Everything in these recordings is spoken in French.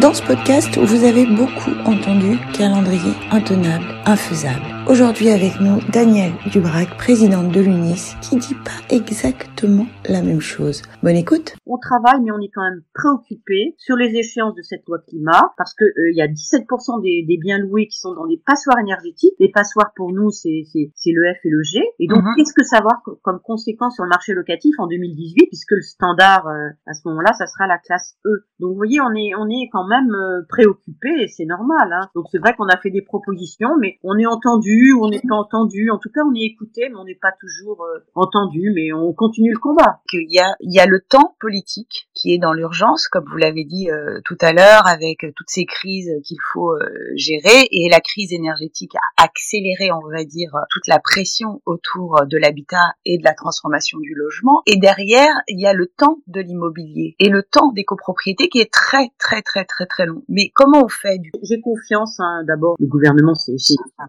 Dans ce podcast, vous avez beaucoup entendu calendrier intenable, infaisable. Aujourd'hui avec nous, Daniel Dubrac, présidente de l'UNIS, qui dit pas exactement la même chose. Bonne écoute. On travaille, mais on est quand même préoccupé sur les échéances de cette loi climat, parce que euh, il y a 17% des, des, biens loués qui sont dans des passoires énergétiques. Les passoires pour nous, c'est le F et le G. Et donc, mhm. qu'est-ce que ça va avoir comme conséquence sur le marché locatif en 2018, puisque le standard euh, à ce moment-là, ça sera la classe E. Donc, vous voyez, on est on est quand même euh, préoccupé, et c'est normal. Hein. Donc, c'est vrai qu'on a fait des propositions, mais on est entendu on n'est pas entendu. En tout cas, on est écouté, mais on n'est pas toujours euh, entendu. Mais on continue le combat. Il y a, il y a le temps politique qui est dans l'urgence, comme vous l'avez dit euh, tout à l'heure, avec toutes ces crises qu'il faut euh, gérer. Et la crise énergétique a accéléré, on va dire, toute la pression autour de l'habitat et de la transformation du logement. Et derrière, il y a le temps de l'immobilier et le temps des copropriétés qui est très, très, très, très, très long. Mais comment on fait du J'ai confiance. Hein, D'abord, le gouvernement, c'est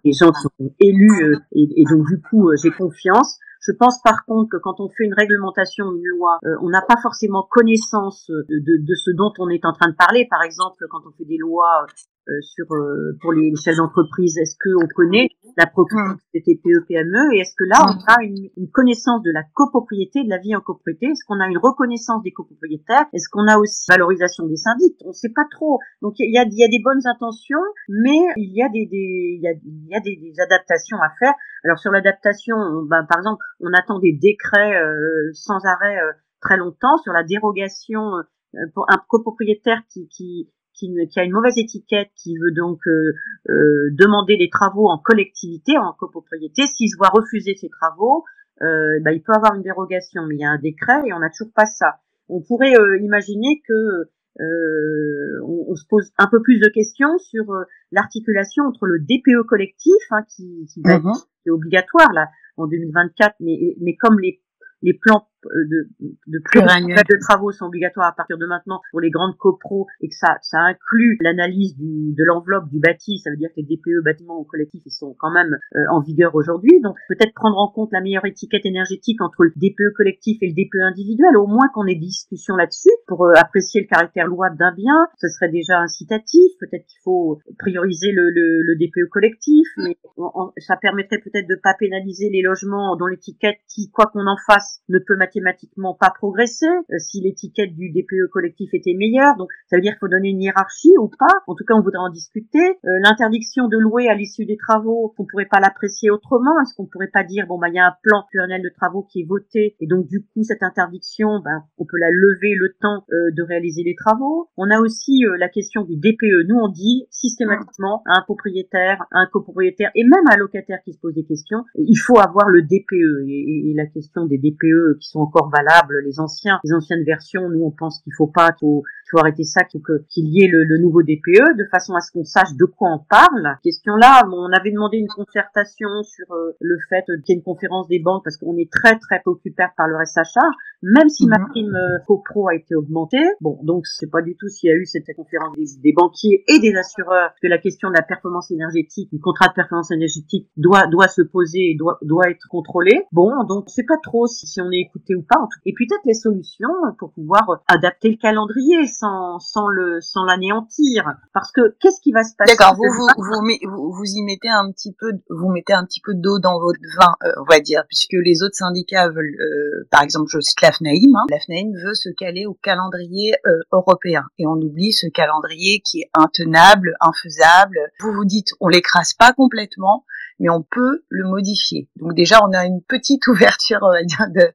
les gens qui élu euh, et, et, donc du coup euh, j'ai confiance. Je pense par contre que quand on fait une réglementation, une loi, euh, on n'a pas forcément connaissance de, de, de, ce dont on est en train de parler. Par exemple, quand on fait des lois euh, sur euh, pour les chefs d'entreprise Est-ce qu'on connaît la propriété des TPE PME et est-ce que là on a une, une, connaissance de la copropriété, de la vie en copropriété? Est-ce qu'on a une reconnaissance des copropriétaires? Est-ce qu'on a aussi valorisation des syndics? On ne sait pas trop. Donc il y a, y a, des bonnes intentions, mais il y a des, des il y a, il y a des, des, adaptations à faire. Alors sur l'adaptation, ben, par exemple, on attend des décrets euh, sans arrêt très longtemps sur la dérogation pour un copropriétaire qui, qui, qui, qui, a une mauvaise étiquette, qui veut donc euh, euh, demander des travaux en collectivité, en copropriété, s'il se voit refuser ses travaux, euh, bah, il peut avoir une dérogation, mais il y a un décret et on n'a toujours pas ça. On pourrait euh, imaginer que euh, on, on, se pose un peu plus de questions sur l'articulation entre le DPE collectif, hein, qui, qui, va être, mm-hmm. est obligatoire là en 2024, mais, mais comme les les plans euh, de, de de travaux sont obligatoires à partir de maintenant pour les grandes copros et que ça, ça inclut l'analyse de l'enveloppe du bâti, ça veut dire que les DPE bâtiments collectifs ils sont quand même euh, en vigueur aujourd'hui. Donc peut-être prendre en compte la meilleure étiquette énergétique entre le DPE collectif et le DPE individuel, au moins qu'on ait des discussions là-dessus pour euh, apprécier le caractère louable d'un bien. Ce serait déjà incitatif. Peut-être qu'il faut prioriser le, le, le, DPE collectif, mais ça permettrait peut-être de pas pénaliser les logements dont l'étiquette qui, quoi qu'on en fasse, ne peut mathématiquement pas progresser euh, si l'étiquette du DPE collectif était meilleure. Donc ça veut dire qu'il faut donner une hiérarchie ou pas. En tout cas, on voudrait en discuter. Euh, l'interdiction de louer à l'issue des travaux, on pourrait pas l'apprécier autrement. Est-ce qu'on pourrait pas dire bon bah il y a un plan pluriannuel de travaux qui est voté et donc du coup cette interdiction, ben on peut la lever le temps euh, de réaliser les travaux. On a aussi la question du DPE. Nous on dit systématiquement à un propriétaire, à un copropriétaire et même à un locataire qui se pose des questions, il faut avoir le DPE et, et la question des DPE qui sont encore valables, les anciens, les anciennes versions, nous on pense qu'il faut pas, qu'il faut, faut, arrêter ça, qu'il qu'il y ait le, le, nouveau DPE, de façon à ce qu'on sache de quoi on parle. Question là, on avait demandé une concertation sur euh, le fait qu'il y ait une conférence des banques parce qu'on est très très préoccupé par le reste à charge, même si ma mhm. prime euh, copro a été augmentée. Bon, donc c'est pas du tout s'il y a eu cette conférence des, des, banquiers et des assureurs que la question de la performance énergétique, du contrat de performance énergétique doit doit se poser et doit doit être contrôlé. Bon, donc c'est pas trop si, si on est écouté ou pas. Et puis peut-être les solutions pour pouvoir adapter le calendrier sans, sans le, sans l'anéantir. Parce que qu'est-ce qui va se passer D'accord, vous, vous, vous, vous, y mettez un petit peu, vous mettez un petit peu d'eau dans votre vin, euh, on va dire, puisque les autres syndicats veulent, euh, par exemple, je cite la FNAIM, hein, la FNAIM veut se caler au calendrier euh, européen. Et on oublie ce calendrier qui est intenable, infaisable. Vous vous dites, on l'écrase pas complètement, mais on peut le modifier. Donc déjà, on a une petite ouverture, on va dire, de,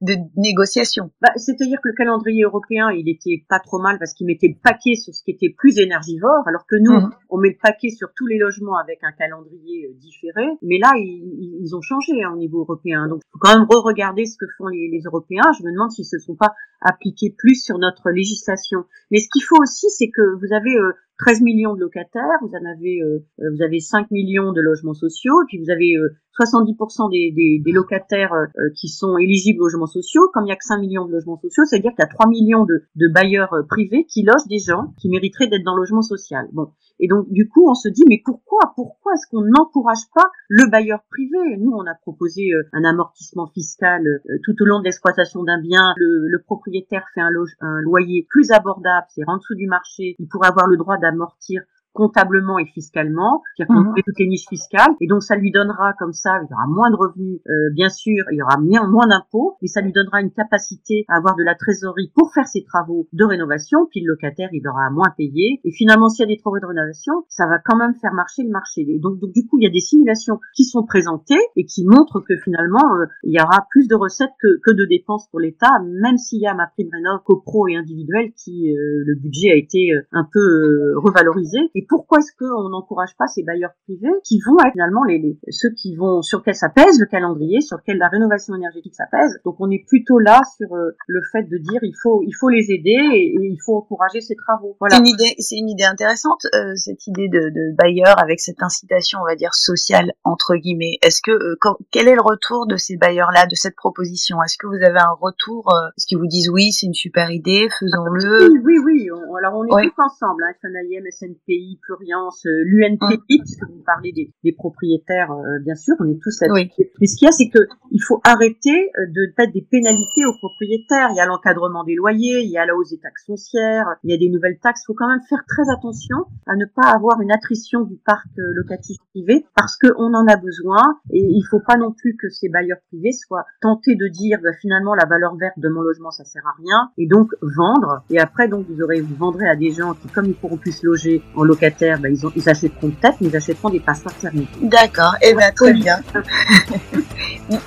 de négociation. Bah, C'est-à-dire que le calendrier européen, il était pas trop mal parce qu'il mettait le paquet sur ce qui était plus énergivore, alors que nous, mhm. on met le paquet sur tous les logements avec un calendrier euh, différé. Mais là, ils, ils ont changé hein, au niveau européen. Donc, faut quand même re-regarder ce que font les, les Européens. Je me demande s'ils se sont pas appliqués plus sur notre législation. Mais ce qu'il faut aussi, c'est que vous avez euh, 13 millions de locataires, vous en avez, euh, vous avez 5 millions de logements sociaux, et puis vous avez 70% des, des, locataires qui sont éligibles aux logements sociaux. Comme il n'y a que 5 millions de logements sociaux, c'est-à-dire qu'il y a 3 millions de, de bailleurs privés qui logent des gens qui mériteraient d'être dans le logement social. Bon, et donc du coup, on se dit mais pourquoi, pourquoi est-ce qu'on n'encourage pas le bailleur privé? Nous, on a proposé un amortissement fiscal tout au long de l'exploitation d'un bien. Le, le propriétaire fait un, un loyer plus abordable, c'est en dessous du marché, il pourrait avoir le droit d'amortir comptablement et fiscalement, c'est-à-dire fait toutes les niches fiscales, et donc ça lui donnera comme ça, il y aura moins de revenus, euh, bien sûr, il y aura moins d'impôts, mais ça lui donnera une capacité à avoir de la trésorerie pour faire ses travaux de rénovation, puis le locataire, il aura moins payé, et finalement, s'il y a des travaux de rénovation, ça va quand même faire marcher le marché. Et donc, donc du coup, il y a des simulations qui sont présentées et qui montrent que finalement, euh, il y aura plus de recettes que, que de dépenses pour l'État, même s'il y a ma prime rénov copro et individuelle qui, euh, le budget a été un peu revalorisé. Et pourquoi est-ce qu'on n'encourage pas ces bailleurs privés qui vont être finalement les, ceux qui vont sur lequel ça pèse le calendrier, sur lequel la rénovation énergétique ça pèse? Donc on est plutôt là sur euh, le fait de dire il faut il faut les aider et, il faut encourager ces travaux. Voilà. C'est une idée c'est une idée intéressante euh, cette idée de, de bailleurs avec cette incitation on va dire sociale entre guillemets. Est-ce que euh, quel est le retour de ces bailleurs là de cette proposition? Est-ce que vous avez un retour Est-ce qu'ils vous disent oui c'est une super idée faisons-le? Oui oui oui. alors on est tous ensemble hein, FNAIM, SNPI Pluriance, euh, l'UNPI, puisque vous parlez des, des propriétaires, euh, bien sûr, on est tous là oui. Mais ce qu'il y a, c'est que il faut arrêter euh, de mettre des pénalités aux propriétaires. Il y a l'encadrement des loyers, il y a la hausse des taxes foncières, il y a des nouvelles taxes. Il faut quand même faire très attention à ne pas avoir une attrition du parc locatif privé, parce qu'on en a besoin, et il faut pas non plus que ces bailleurs privés soient tentés de dire, bah, finalement, la valeur verte de mon logement, ça sert à rien, et donc vendre. Et après, donc, vous aurez, vous vendrez à des gens qui, comme ils pourront plus se loger en location, locataires, ben, ils, ont, ils achèteront peut-être, mais ils achèteront des passeports thermiques. D'accord, et eh bien très bien.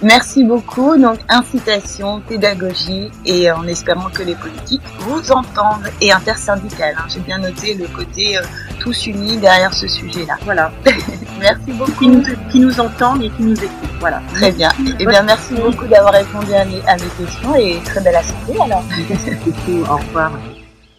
Merci beaucoup. Donc incitation, pédagogie et en espérant que les politiques vous entendent et intersyndicales. Hein. J'ai bien noté le côté euh, tous unis derrière ce sujet-là. Voilà. merci beaucoup. Qui nous, qui nous, entendent et qui nous écoutent. Voilà. Très bien. Et eh bien merci beaucoup d'avoir répondu à mes, à mes questions et très belle assemblée alors. Merci beaucoup. Au revoir.